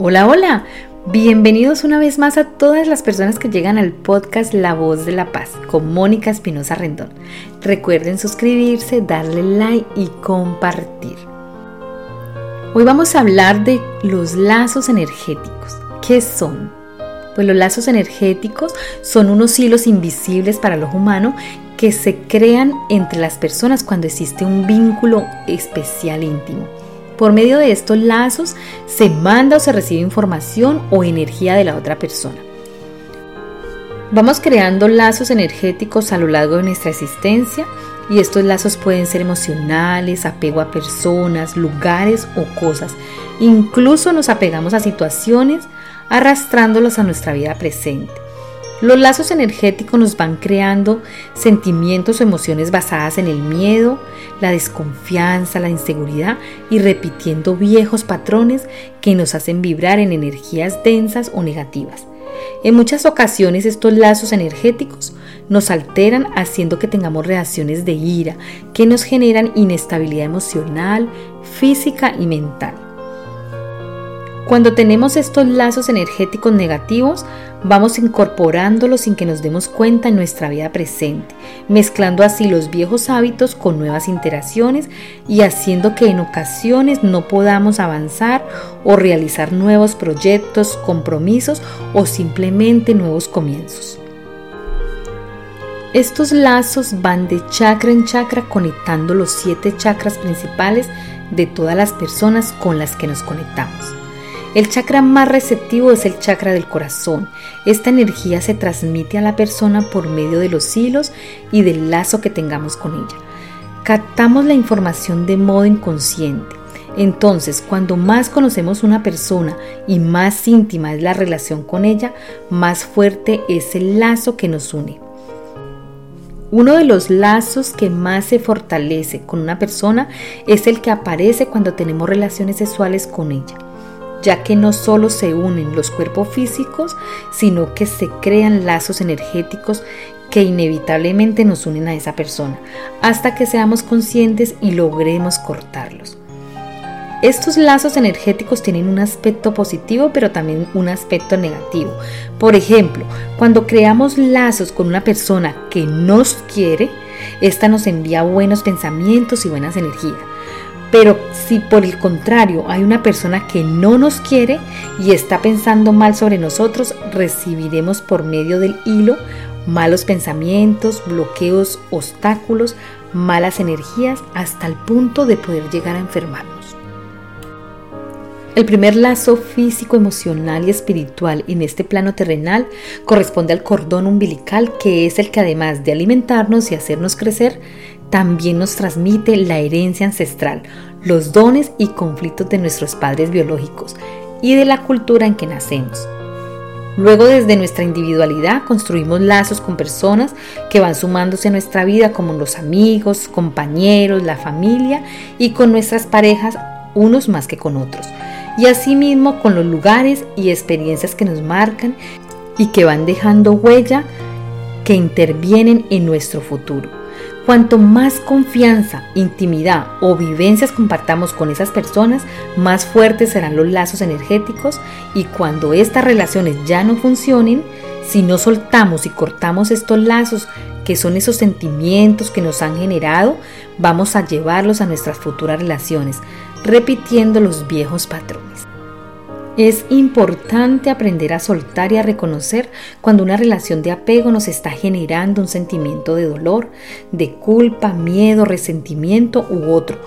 Hola, hola. Bienvenidos una vez más a todas las personas que llegan al podcast La Voz de la Paz con Mónica Espinosa Rendón. Recuerden suscribirse, darle like y compartir. Hoy vamos a hablar de los lazos energéticos. ¿Qué son? Pues los lazos energéticos son unos hilos invisibles para el ojo humano que se crean entre las personas cuando existe un vínculo especial íntimo. Por medio de estos lazos se manda o se recibe información o energía de la otra persona. Vamos creando lazos energéticos a lo largo de nuestra existencia y estos lazos pueden ser emocionales, apego a personas, lugares o cosas. Incluso nos apegamos a situaciones arrastrándolos a nuestra vida presente. Los lazos energéticos nos van creando sentimientos o emociones basadas en el miedo, la desconfianza, la inseguridad y repitiendo viejos patrones que nos hacen vibrar en energías densas o negativas. En muchas ocasiones estos lazos energéticos nos alteran haciendo que tengamos reacciones de ira que nos generan inestabilidad emocional, física y mental. Cuando tenemos estos lazos energéticos negativos, vamos incorporándolos sin que nos demos cuenta en nuestra vida presente, mezclando así los viejos hábitos con nuevas interacciones y haciendo que en ocasiones no podamos avanzar o realizar nuevos proyectos, compromisos o simplemente nuevos comienzos. Estos lazos van de chakra en chakra conectando los siete chakras principales de todas las personas con las que nos conectamos. El chakra más receptivo es el chakra del corazón. Esta energía se transmite a la persona por medio de los hilos y del lazo que tengamos con ella. Captamos la información de modo inconsciente. Entonces, cuando más conocemos una persona y más íntima es la relación con ella, más fuerte es el lazo que nos une. Uno de los lazos que más se fortalece con una persona es el que aparece cuando tenemos relaciones sexuales con ella ya que no solo se unen los cuerpos físicos, sino que se crean lazos energéticos que inevitablemente nos unen a esa persona, hasta que seamos conscientes y logremos cortarlos. Estos lazos energéticos tienen un aspecto positivo, pero también un aspecto negativo. Por ejemplo, cuando creamos lazos con una persona que nos quiere, esta nos envía buenos pensamientos y buenas energías pero si por el contrario hay una persona que no nos quiere y está pensando mal sobre nosotros, recibiremos por medio del hilo malos pensamientos, bloqueos, obstáculos, malas energías hasta el punto de poder llegar a enfermarnos. El primer lazo físico, emocional y espiritual en este plano terrenal corresponde al cordón umbilical, que es el que además de alimentarnos y hacernos crecer, también nos transmite la herencia ancestral, los dones y conflictos de nuestros padres biológicos y de la cultura en que nacemos. Luego desde nuestra individualidad construimos lazos con personas que van sumándose a nuestra vida como los amigos, compañeros, la familia y con nuestras parejas unos más que con otros. Y asimismo con los lugares y experiencias que nos marcan y que van dejando huella que intervienen en nuestro futuro. Cuanto más confianza, intimidad o vivencias compartamos con esas personas, más fuertes serán los lazos energéticos y cuando estas relaciones ya no funcionen, si no soltamos y cortamos estos lazos, que son esos sentimientos que nos han generado, vamos a llevarlos a nuestras futuras relaciones, repitiendo los viejos patrones. Es importante aprender a soltar y a reconocer cuando una relación de apego nos está generando un sentimiento de dolor, de culpa, miedo, resentimiento u otro,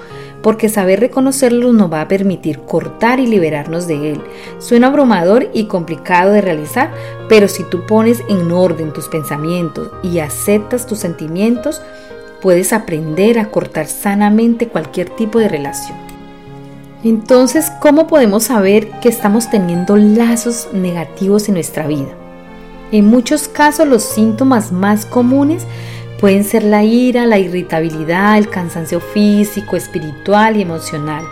porque saber reconocerlo nos va a permitir cortar y liberarnos de él. Suena abrumador y complicado de realizar, pero si tú pones en orden tus pensamientos y aceptas tus sentimientos, puedes aprender a cortar sanamente cualquier tipo de relación. Entonces, ¿cómo podemos saber que estamos teniendo lazos negativos en nuestra vida? En muchos casos los síntomas más comunes pueden ser la ira, la irritabilidad, el cansancio físico, espiritual y emocional.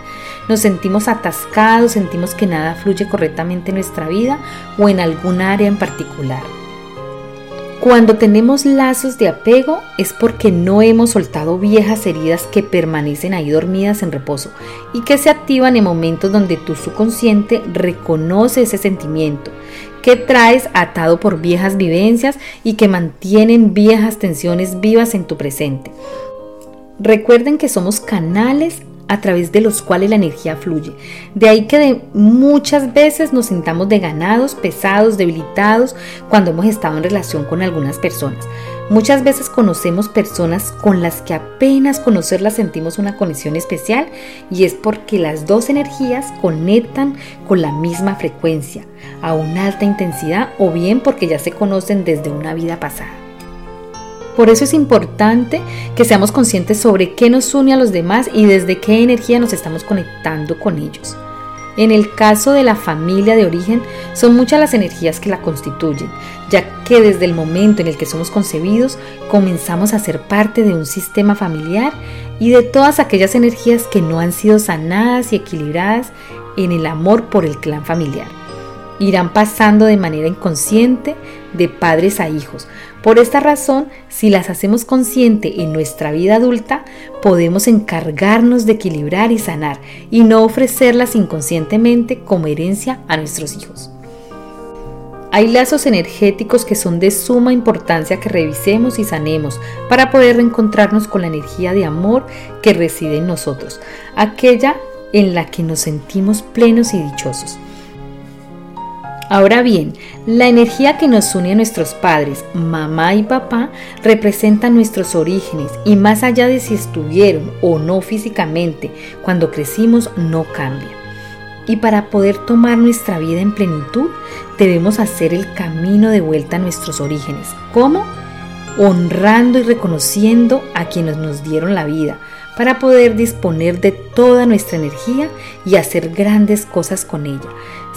Nos sentimos atascados, sentimos que nada fluye correctamente en nuestra vida o en algún área en particular. Cuando tenemos lazos de apego es porque no hemos soltado viejas heridas que permanecen ahí dormidas en reposo y que se activan en momentos donde tu subconsciente reconoce ese sentimiento que traes atado por viejas vivencias y que mantienen viejas tensiones vivas en tu presente. Recuerden que somos canales a través de los cuales la energía fluye. De ahí que muchas veces nos sintamos ganados, pesados, debilitados cuando hemos estado en relación con algunas personas. Muchas veces conocemos personas con las que apenas conocerlas sentimos una conexión especial y es porque las dos energías conectan con la misma frecuencia, a una alta intensidad o bien porque ya se conocen desde una vida pasada. Por eso es importante que seamos conscientes sobre qué nos une a los demás y desde qué energía nos estamos conectando con ellos. En el caso de la familia de origen, son muchas las energías que la constituyen, ya que desde el momento en el que somos concebidos, comenzamos a ser parte de un sistema familiar y de todas aquellas energías que no han sido sanadas y equilibradas en el amor por el clan familiar. Irán pasando de manera inconsciente de padres a hijos, por esta razón, si las hacemos consciente en nuestra vida adulta, podemos encargarnos de equilibrar y sanar y no ofrecerlas inconscientemente como herencia a nuestros hijos. Hay lazos energéticos que son de suma importancia que revisemos y sanemos para poder reencontrarnos con la energía de amor que reside en nosotros, aquella en la que nos sentimos plenos y dichosos. Ahora bien, la energía que nos une a nuestros padres, mamá y papá, representa nuestros orígenes y más allá de si estuvieron o no físicamente, cuando crecimos no cambia. Y para poder tomar nuestra vida en plenitud, debemos hacer el camino de vuelta a nuestros orígenes. ¿Cómo? Honrando y reconociendo a quienes nos dieron la vida, para poder disponer de toda nuestra energía y hacer grandes cosas con ella.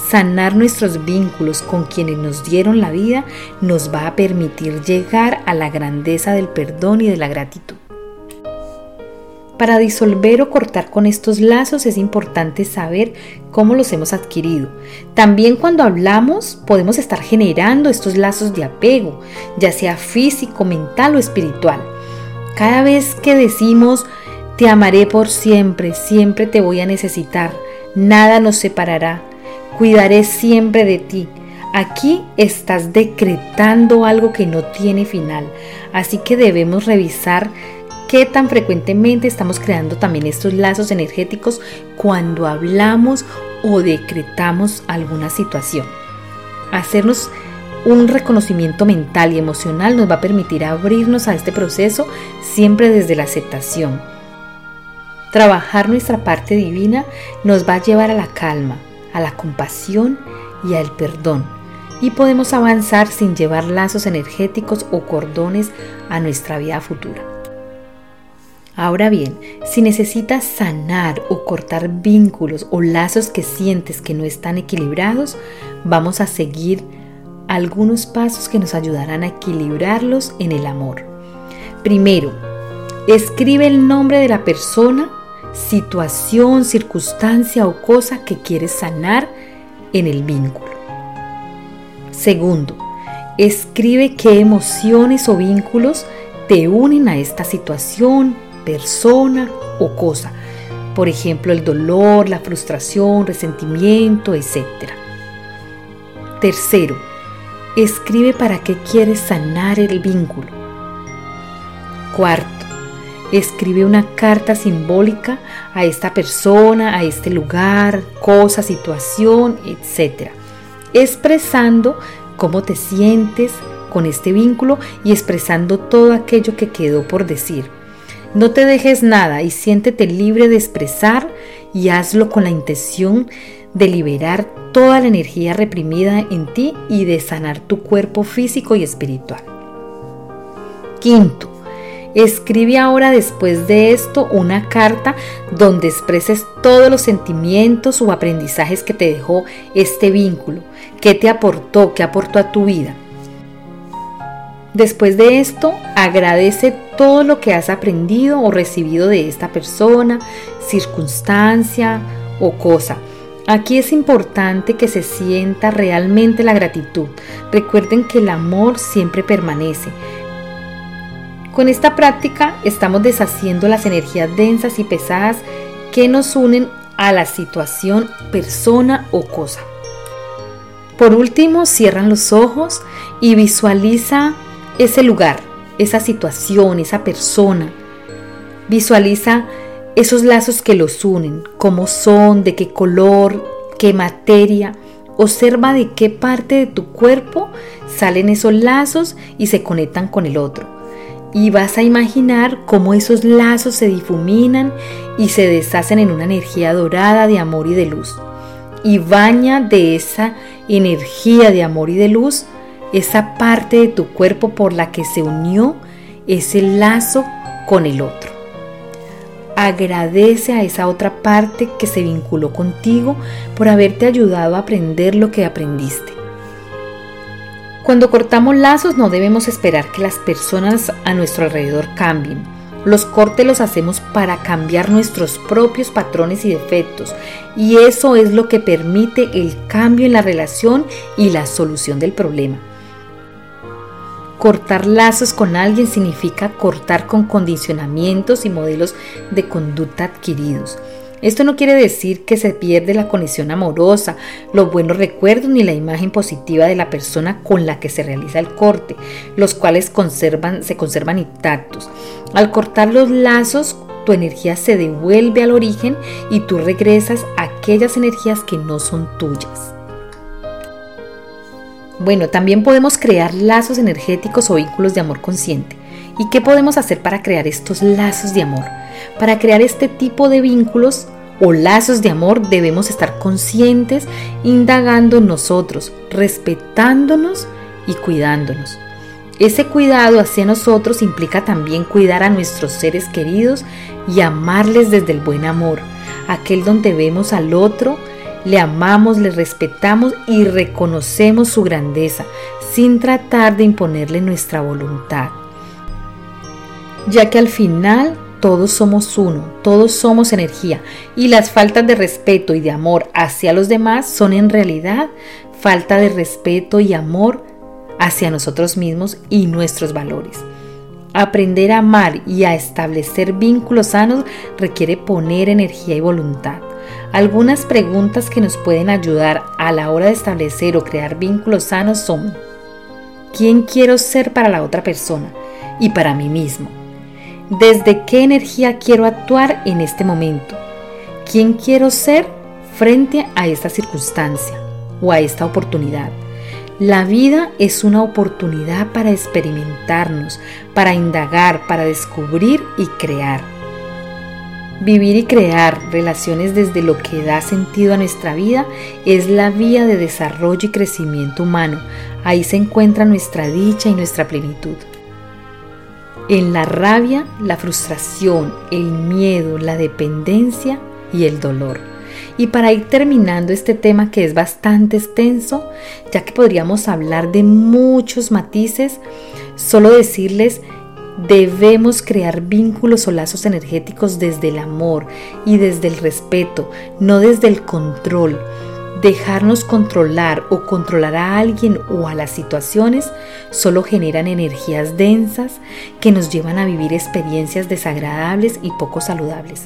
Sanar nuestros vínculos con quienes nos dieron la vida nos va a permitir llegar a la grandeza del perdón y de la gratitud. Para disolver o cortar con estos lazos es importante saber cómo los hemos adquirido. También cuando hablamos podemos estar generando estos lazos de apego, ya sea físico, mental o espiritual. Cada vez que decimos te amaré por siempre, siempre te voy a necesitar, nada nos separará, cuidaré siempre de ti. Aquí estás decretando algo que no tiene final, así que debemos revisar qué tan frecuentemente estamos creando también estos lazos energéticos cuando hablamos o decretamos alguna situación. Hacernos un reconocimiento mental y emocional nos va a permitir abrirnos a este proceso siempre desde la aceptación. Trabajar nuestra parte divina nos va a llevar a la calma, a la compasión y al perdón. Y podemos avanzar sin llevar lazos energéticos o cordones a nuestra vida futura. Ahora bien, si necesitas sanar o cortar vínculos o lazos que sientes que no están equilibrados, vamos a seguir algunos pasos que nos ayudarán a equilibrarlos en el amor. Primero, escribe el nombre de la persona situación, circunstancia o cosa que quieres sanar en el vínculo. Segundo, escribe qué emociones o vínculos te unen a esta situación, persona o cosa. Por ejemplo, el dolor, la frustración, resentimiento, etc. Tercero, escribe para qué quieres sanar el vínculo. Cuarto, escribe una carta simbólica a esta persona, a este lugar, cosa, situación, etc. Expresando cómo te sientes con este vínculo y expresando todo aquello que quedó por decir. No te dejes nada y siéntete libre de expresar y hazlo con la intención de liberar toda la energía reprimida en ti y de sanar tu cuerpo físico y espiritual. Quinto, Escribe ahora después de esto una carta donde expreses todos los sentimientos o aprendizajes que te dejó este vínculo, qué te aportó, qué aportó a tu vida. Después de esto, agradece todo lo que has aprendido o recibido de esta persona, circunstancia o cosa. Aquí es importante que se sienta realmente la gratitud. Recuerden que el amor siempre permanece. Con esta práctica estamos deshaciendo las energías densas y pesadas que nos unen a la situación, persona o cosa. Por último, cierran los ojos y visualiza ese lugar, esa situación, esa persona. Visualiza esos lazos que los unen, cómo son, de qué color, qué materia. Observa de qué parte de tu cuerpo salen esos lazos y se conectan con el otro. Y vas a imaginar cómo esos lazos se difuminan y se deshacen en una energía dorada de amor y de luz. Y baña de esa energía de amor y de luz esa parte de tu cuerpo por la que se unió ese lazo con el otro. Agradece a esa otra parte que se vinculó contigo por haberte ayudado a aprender lo que aprendiste. Cuando cortamos lazos no debemos esperar que las personas a nuestro alrededor cambien. Los cortes los hacemos para cambiar nuestros propios patrones y defectos y eso es lo que permite el cambio en la relación y la solución del problema. Cortar lazos con alguien significa cortar con condicionamientos y modelos de conducta adquiridos. Esto no quiere decir que se pierde la conexión amorosa, los buenos recuerdos ni la imagen positiva de la persona con la que se realiza el corte, los cuales se conservan intactos. Al cortar los lazos, tu energía se devuelve al origen y tú regresas a aquellas energías que no son tuyas. Bueno, también podemos crear lazos energéticos o vínculos de amor consciente. ¿Y qué podemos hacer para crear estos lazos de amor? Para crear este tipo de vínculos o lazos de amor debemos estar conscientes, indagando nosotros, respetándonos y cuidándonos. Ese cuidado hacia nosotros implica también cuidar a nuestros seres queridos y amarles desde el buen amor, aquel donde vemos al otro le amamos, le respetamos y reconocemos su grandeza sin tratar de imponerle nuestra voluntad. Ya que al final todos somos uno, todos somos energía y las faltas de respeto y de amor hacia los demás son en realidad falta de respeto y amor hacia nosotros mismos y nuestros valores. Aprender a amar y a establecer vínculos sanos requiere poner energía y voluntad. Algunas preguntas que nos pueden ayudar a la hora de establecer o crear vínculos sanos son, ¿quién quiero ser para la otra persona y para mí mismo? ¿Desde qué energía quiero actuar en este momento? ¿Quién quiero ser frente a esta circunstancia o a esta oportunidad? La vida es una oportunidad para experimentarnos, para indagar, para descubrir y crear. Vivir y crear relaciones desde lo que da sentido a nuestra vida es la vía de desarrollo y crecimiento humano. Ahí se encuentra nuestra dicha y nuestra plenitud. En la rabia, la frustración, el miedo, la dependencia y el dolor. Y para ir terminando este tema que es bastante extenso, ya que podríamos hablar de muchos matices, solo decirles Debemos crear vínculos o lazos energéticos desde el amor y desde el respeto, no desde el control. Dejarnos controlar o controlar a alguien o a las situaciones solo generan energías densas que nos llevan a vivir experiencias desagradables y poco saludables.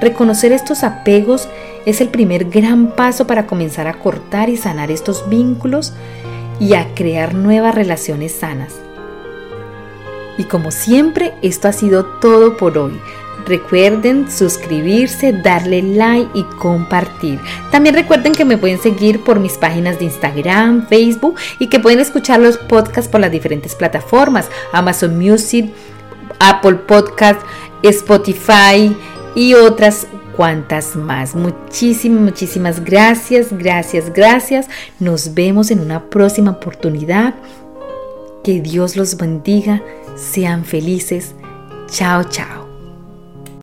Reconocer estos apegos es el primer gran paso para comenzar a cortar y sanar estos vínculos y a crear nuevas relaciones sanas. Y como siempre, esto ha sido todo por hoy. Recuerden suscribirse, darle like y compartir. También recuerden que me pueden seguir por mis páginas de Instagram, Facebook y que pueden escuchar los podcasts por las diferentes plataformas, Amazon Music, Apple Podcast, Spotify y otras cuantas más. Muchísimas, muchísimas gracias, gracias, gracias. Nos vemos en una próxima oportunidad. Que Dios los bendiga sean felices. Chao, chao.